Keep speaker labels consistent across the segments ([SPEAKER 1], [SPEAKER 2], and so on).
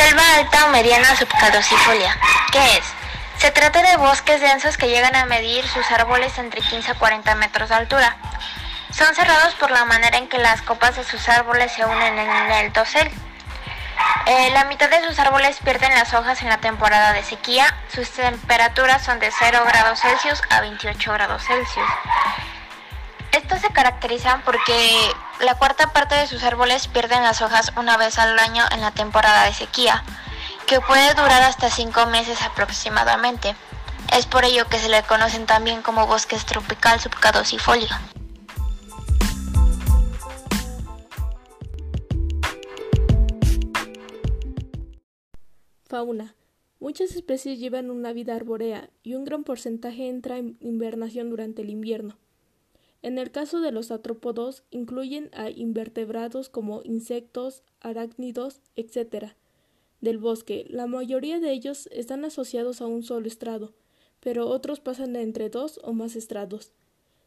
[SPEAKER 1] Selva alta o mediana subcaducifolia. ¿Qué es? Se trata de bosques densos que llegan a medir sus árboles entre 15 a 40 metros de altura. Son cerrados por la manera en que las copas de sus árboles se unen en el dosel. Eh, la mitad de sus árboles pierden las hojas en la temporada de sequía. Sus temperaturas son de 0 grados Celsius a 28 grados Celsius. Estos se caracterizan porque la cuarta parte de sus árboles pierden las hojas una vez al año en la temporada de sequía que puede durar hasta 5 meses aproximadamente. Es por ello que se le conocen también como bosques tropical subcaducifolio.
[SPEAKER 2] Fauna. Muchas especies llevan una vida arbórea y un gran porcentaje entra en invernación durante el invierno. En el caso de los artrópodos, incluyen a invertebrados como insectos, arácnidos, etc del bosque. La mayoría de ellos están asociados a un solo estrado, pero otros pasan entre dos o más estrados.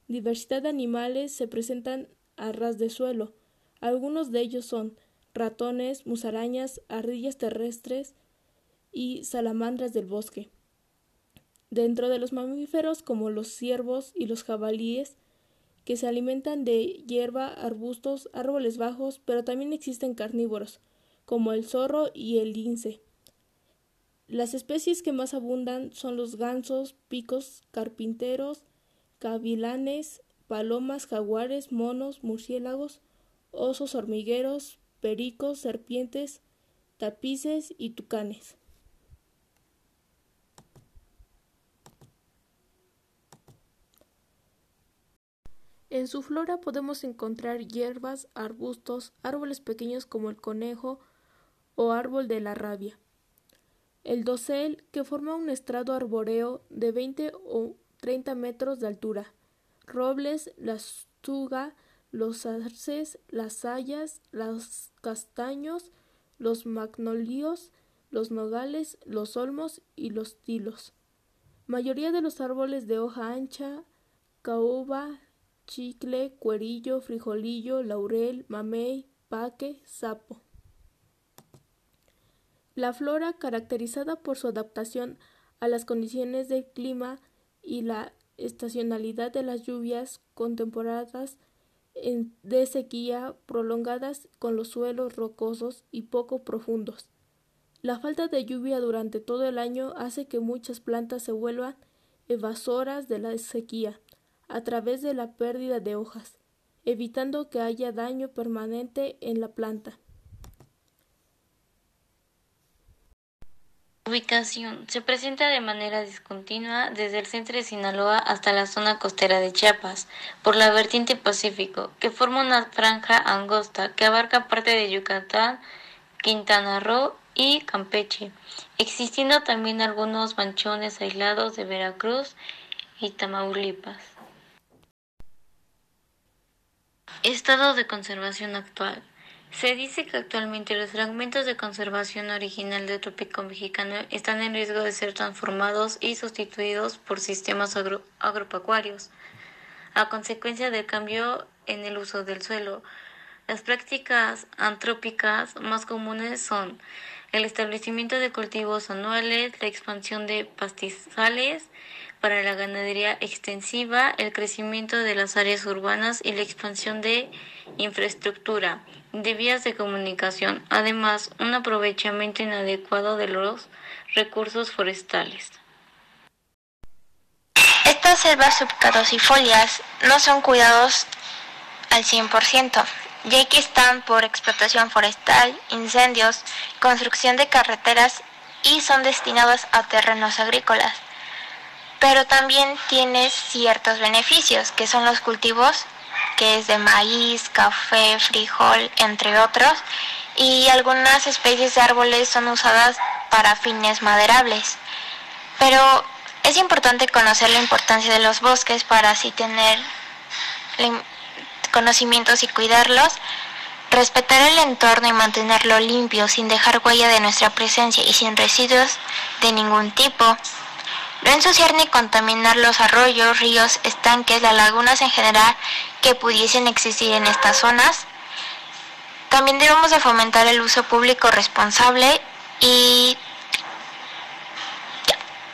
[SPEAKER 2] Diversidad de animales se presentan a ras de suelo. Algunos de ellos son ratones, musarañas, ardillas terrestres y salamandras del bosque. Dentro de los mamíferos como los ciervos y los jabalíes, que se alimentan de hierba, arbustos, árboles bajos, pero también existen carnívoros, como el zorro y el lince. Las especies que más abundan son los gansos, picos, carpinteros, cavilanes, palomas, jaguares, monos, murciélagos, osos hormigueros, pericos, serpientes, tapices y tucanes. En su flora podemos encontrar hierbas, arbustos, árboles pequeños como el conejo, o árbol de la rabia. El dosel, que forma un estrado arbóreo de 20 o 30 metros de altura. Robles, la estuga, los arces, las hayas, los castaños, los magnolios, los nogales, los olmos y los tilos. Mayoría de los árboles de hoja ancha, caoba, chicle, cuerillo, frijolillo, laurel, mamey, paque, sapo. La flora, caracterizada por su adaptación a las condiciones del clima y la estacionalidad de las lluvias con temporadas de sequía prolongadas con los suelos rocosos y poco profundos. La falta de lluvia durante todo el año hace que muchas plantas se vuelvan evasoras de la sequía a través de la pérdida de hojas, evitando que haya daño permanente en la planta.
[SPEAKER 3] Ubicación. Se presenta de manera discontinua desde el centro de Sinaloa hasta la zona costera de Chiapas, por la vertiente Pacífico, que forma una franja angosta que abarca parte de Yucatán, Quintana Roo y Campeche, existiendo también algunos manchones aislados de Veracruz y Tamaulipas. Estado de conservación actual. Se dice que actualmente los fragmentos de conservación original del trópico mexicano están en riesgo de ser transformados y sustituidos por sistemas agropecuarios, a consecuencia del cambio en el uso del suelo. Las prácticas antrópicas más comunes son el establecimiento de cultivos anuales, la expansión de pastizales para la ganadería extensiva, el crecimiento de las áreas urbanas y la expansión de infraestructura de vías de comunicación, además un aprovechamiento inadecuado de los recursos forestales.
[SPEAKER 1] Estas selvas subcadocifolias no son cuidados al 100%, ya que están por explotación forestal, incendios, construcción de carreteras y son destinados a terrenos agrícolas. Pero también tiene ciertos beneficios, que son los cultivos que es de maíz, café, frijol, entre otros, y algunas especies de árboles son usadas para fines maderables. Pero es importante conocer la importancia de los bosques para así tener conocimientos y cuidarlos, respetar el entorno y mantenerlo limpio sin dejar huella de nuestra presencia y sin residuos de ningún tipo. No ensuciar ni contaminar los arroyos, ríos, estanques, las lagunas en general que pudiesen existir en estas zonas. También debemos de fomentar el uso público responsable Y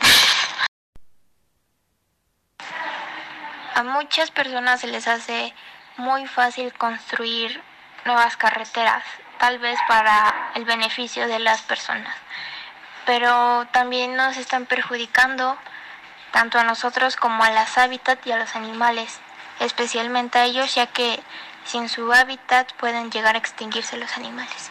[SPEAKER 1] A muchas personas se les hace muy fácil construir nuevas carreteras, tal vez para el beneficio de las personas, pero también nos están perjudicando tanto a nosotros como a las hábitats y a los animales, especialmente a ellos ya que sin su hábitat pueden llegar a extinguirse los animales.